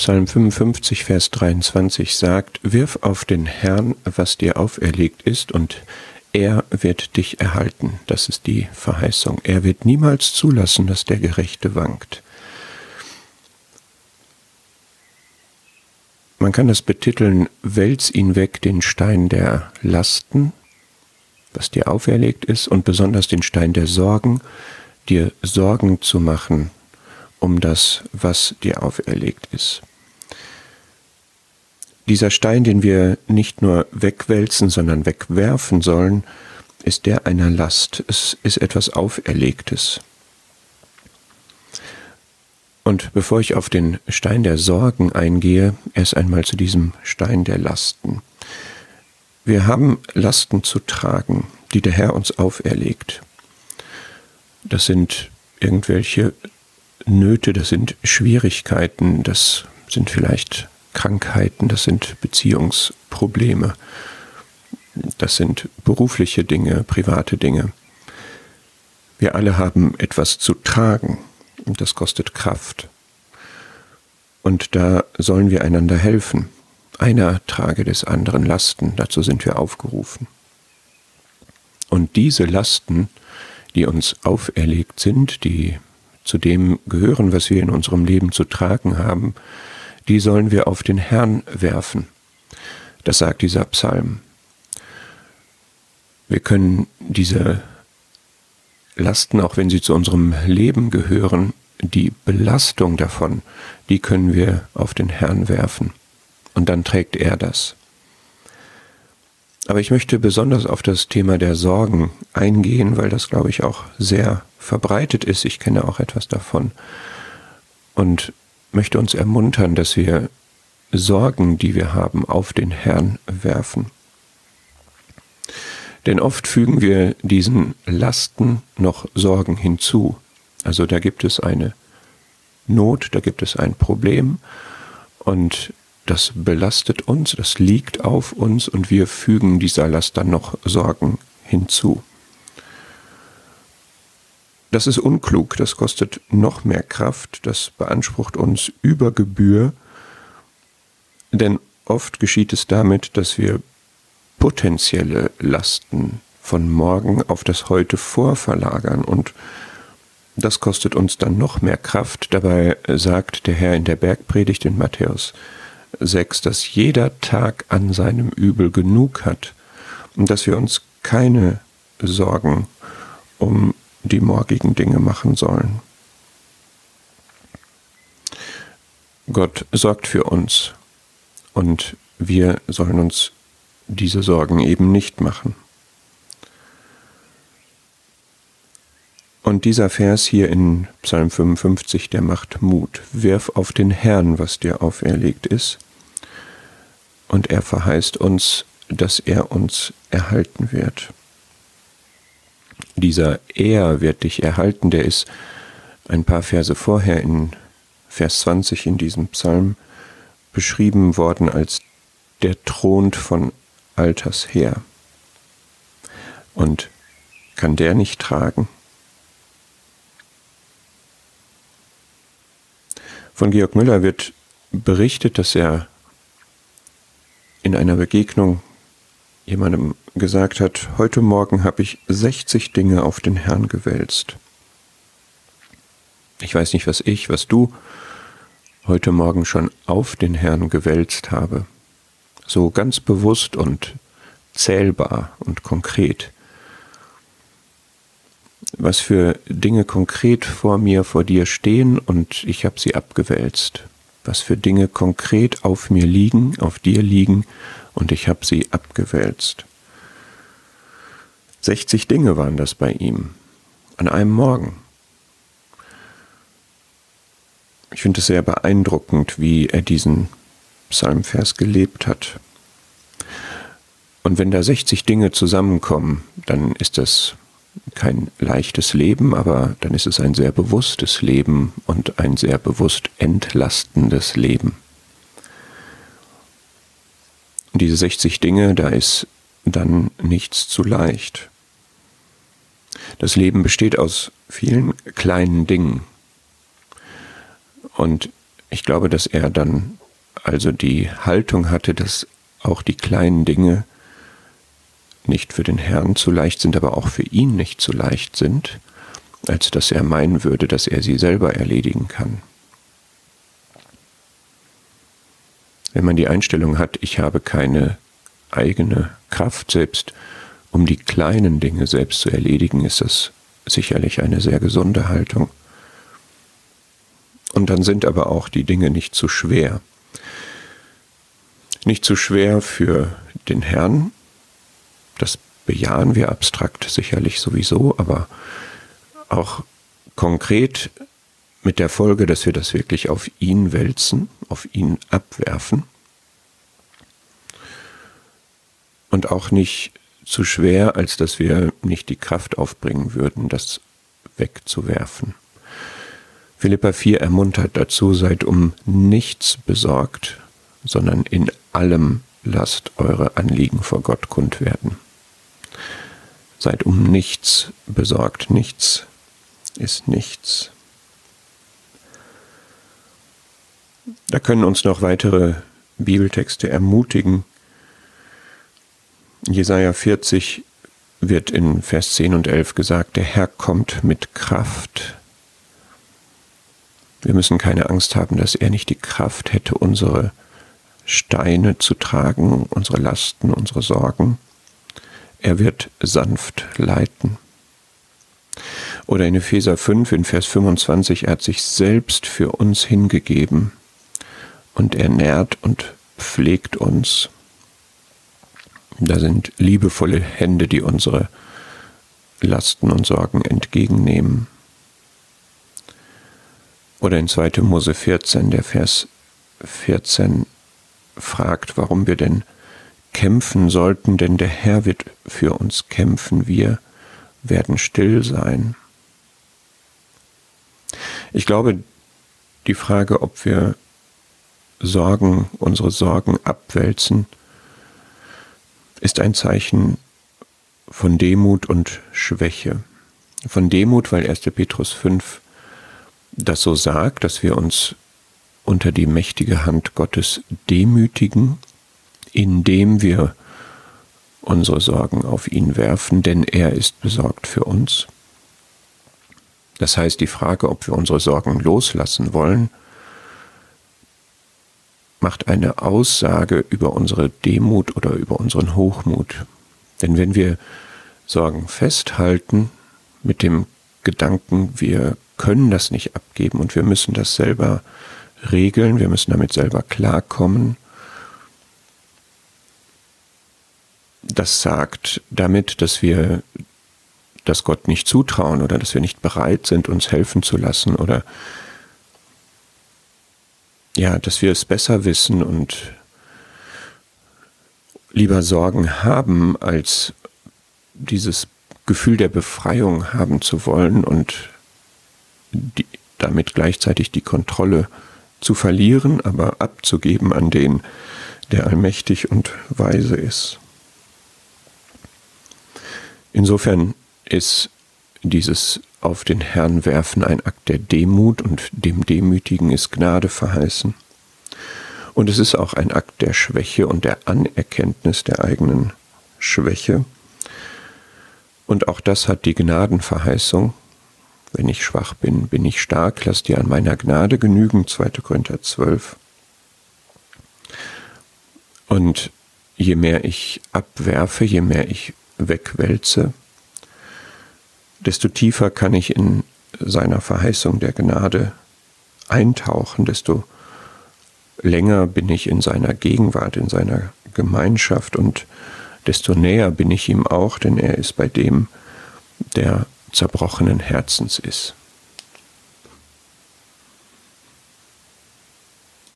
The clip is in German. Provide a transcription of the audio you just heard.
Psalm 55, Vers 23 sagt, Wirf auf den Herrn, was dir auferlegt ist, und er wird dich erhalten. Das ist die Verheißung. Er wird niemals zulassen, dass der Gerechte wankt. Man kann das betiteln, wälz ihn weg, den Stein der Lasten, was dir auferlegt ist, und besonders den Stein der Sorgen, dir Sorgen zu machen um das, was dir auferlegt ist. Dieser Stein, den wir nicht nur wegwälzen, sondern wegwerfen sollen, ist der einer Last. Es ist etwas Auferlegtes. Und bevor ich auf den Stein der Sorgen eingehe, erst einmal zu diesem Stein der Lasten. Wir haben Lasten zu tragen, die der Herr uns auferlegt. Das sind irgendwelche Nöte, das sind Schwierigkeiten, das sind vielleicht Krankheiten, das sind Beziehungsprobleme, das sind berufliche Dinge, private Dinge. Wir alle haben etwas zu tragen und das kostet Kraft. Und da sollen wir einander helfen. Einer trage des anderen Lasten, dazu sind wir aufgerufen. Und diese Lasten, die uns auferlegt sind, die zu dem gehören, was wir in unserem Leben zu tragen haben, die sollen wir auf den Herrn werfen. Das sagt dieser Psalm. Wir können diese Lasten, auch wenn sie zu unserem Leben gehören, die Belastung davon, die können wir auf den Herrn werfen. Und dann trägt er das. Aber ich möchte besonders auf das Thema der Sorgen eingehen, weil das, glaube ich, auch sehr verbreitet ist. Ich kenne auch etwas davon. Und möchte uns ermuntern, dass wir Sorgen, die wir haben, auf den Herrn werfen. Denn oft fügen wir diesen Lasten noch Sorgen hinzu. Also da gibt es eine Not, da gibt es ein Problem und das belastet uns, das liegt auf uns und wir fügen dieser Last dann noch Sorgen hinzu. Das ist unklug, das kostet noch mehr Kraft, das beansprucht uns über Gebühr, denn oft geschieht es damit, dass wir potenzielle Lasten von morgen auf das heute vorverlagern und das kostet uns dann noch mehr Kraft. Dabei sagt der Herr in der Bergpredigt in Matthäus 6, dass jeder Tag an seinem Übel genug hat und dass wir uns keine Sorgen um die morgigen Dinge machen sollen. Gott sorgt für uns und wir sollen uns diese Sorgen eben nicht machen. Und dieser Vers hier in Psalm 55, der macht Mut. Wirf auf den Herrn, was dir auferlegt ist. Und er verheißt uns, dass er uns erhalten wird dieser Er wird dich erhalten, der ist ein paar Verse vorher in Vers 20 in diesem Psalm beschrieben worden als der thront von alters her. Und kann der nicht tragen? Von Georg Müller wird berichtet, dass er in einer Begegnung jemandem gesagt hat, heute Morgen habe ich 60 Dinge auf den Herrn gewälzt. Ich weiß nicht, was ich, was du heute Morgen schon auf den Herrn gewälzt habe. So ganz bewusst und zählbar und konkret. Was für Dinge konkret vor mir, vor dir stehen und ich habe sie abgewälzt. Was für Dinge konkret auf mir liegen, auf dir liegen und ich habe sie abgewälzt. 60 Dinge waren das bei ihm, an einem Morgen. Ich finde es sehr beeindruckend, wie er diesen Psalmvers gelebt hat. Und wenn da 60 Dinge zusammenkommen, dann ist das kein leichtes Leben, aber dann ist es ein sehr bewusstes Leben und ein sehr bewusst entlastendes Leben. Diese 60 Dinge, da ist dann nichts zu leicht. Das Leben besteht aus vielen kleinen Dingen. Und Ich glaube, dass er dann also die Haltung hatte, dass auch die kleinen Dinge nicht für den Herrn zu leicht sind, aber auch für ihn nicht zu leicht sind, als dass er meinen würde, dass er sie selber erledigen kann. Wenn man die Einstellung hat, ich habe keine eigene Kraft selbst, um die kleinen Dinge selbst zu erledigen, ist das sicherlich eine sehr gesunde Haltung. Und dann sind aber auch die Dinge nicht zu schwer. Nicht zu schwer für den Herrn, das bejahen wir abstrakt sicherlich sowieso, aber auch konkret mit der Folge, dass wir das wirklich auf ihn wälzen, auf ihn abwerfen. Und auch nicht zu schwer, als dass wir nicht die Kraft aufbringen würden, das wegzuwerfen. Philippa 4 ermuntert dazu, seid um nichts besorgt, sondern in allem lasst eure Anliegen vor Gott kund werden. Seid um nichts besorgt, nichts ist nichts. Da können uns noch weitere Bibeltexte ermutigen. Jesaja 40 wird in Vers 10 und 11 gesagt, der Herr kommt mit Kraft. Wir müssen keine Angst haben, dass er nicht die Kraft hätte, unsere Steine zu tragen, unsere Lasten, unsere Sorgen. Er wird sanft leiten. Oder in Epheser 5 in Vers 25, er hat sich selbst für uns hingegeben und er nährt und pflegt uns. Da sind liebevolle Hände, die unsere Lasten und Sorgen entgegennehmen. Oder in 2. Mose 14, der Vers 14 fragt, warum wir denn kämpfen sollten, denn der Herr wird für uns kämpfen, wir werden still sein. Ich glaube, die Frage, ob wir Sorgen, unsere Sorgen abwälzen, ist ein Zeichen von Demut und Schwäche. Von Demut, weil 1. Petrus 5 das so sagt, dass wir uns unter die mächtige Hand Gottes demütigen, indem wir unsere Sorgen auf ihn werfen, denn er ist besorgt für uns. Das heißt, die Frage, ob wir unsere Sorgen loslassen wollen, macht eine Aussage über unsere Demut oder über unseren Hochmut. Denn wenn wir Sorgen festhalten mit dem Gedanken, wir können das nicht abgeben und wir müssen das selber regeln, wir müssen damit selber klarkommen. Das sagt damit, dass wir das Gott nicht zutrauen oder dass wir nicht bereit sind, uns helfen zu lassen oder ja, dass wir es besser wissen und lieber Sorgen haben, als dieses Gefühl der Befreiung haben zu wollen und die, damit gleichzeitig die Kontrolle zu verlieren, aber abzugeben an den, der allmächtig und weise ist. Insofern ist dieses auf den Herrn werfen ein Akt der Demut und dem Demütigen ist Gnade verheißen. Und es ist auch ein Akt der Schwäche und der Anerkenntnis der eigenen Schwäche. Und auch das hat die Gnadenverheißung, wenn ich schwach bin, bin ich stark, lass dir an meiner Gnade genügen, 2. Korinther 12. Und je mehr ich abwerfe, je mehr ich wegwälze, desto tiefer kann ich in seiner Verheißung der Gnade eintauchen, desto länger bin ich in seiner Gegenwart, in seiner Gemeinschaft und desto näher bin ich ihm auch, denn er ist bei dem, der zerbrochenen Herzens ist.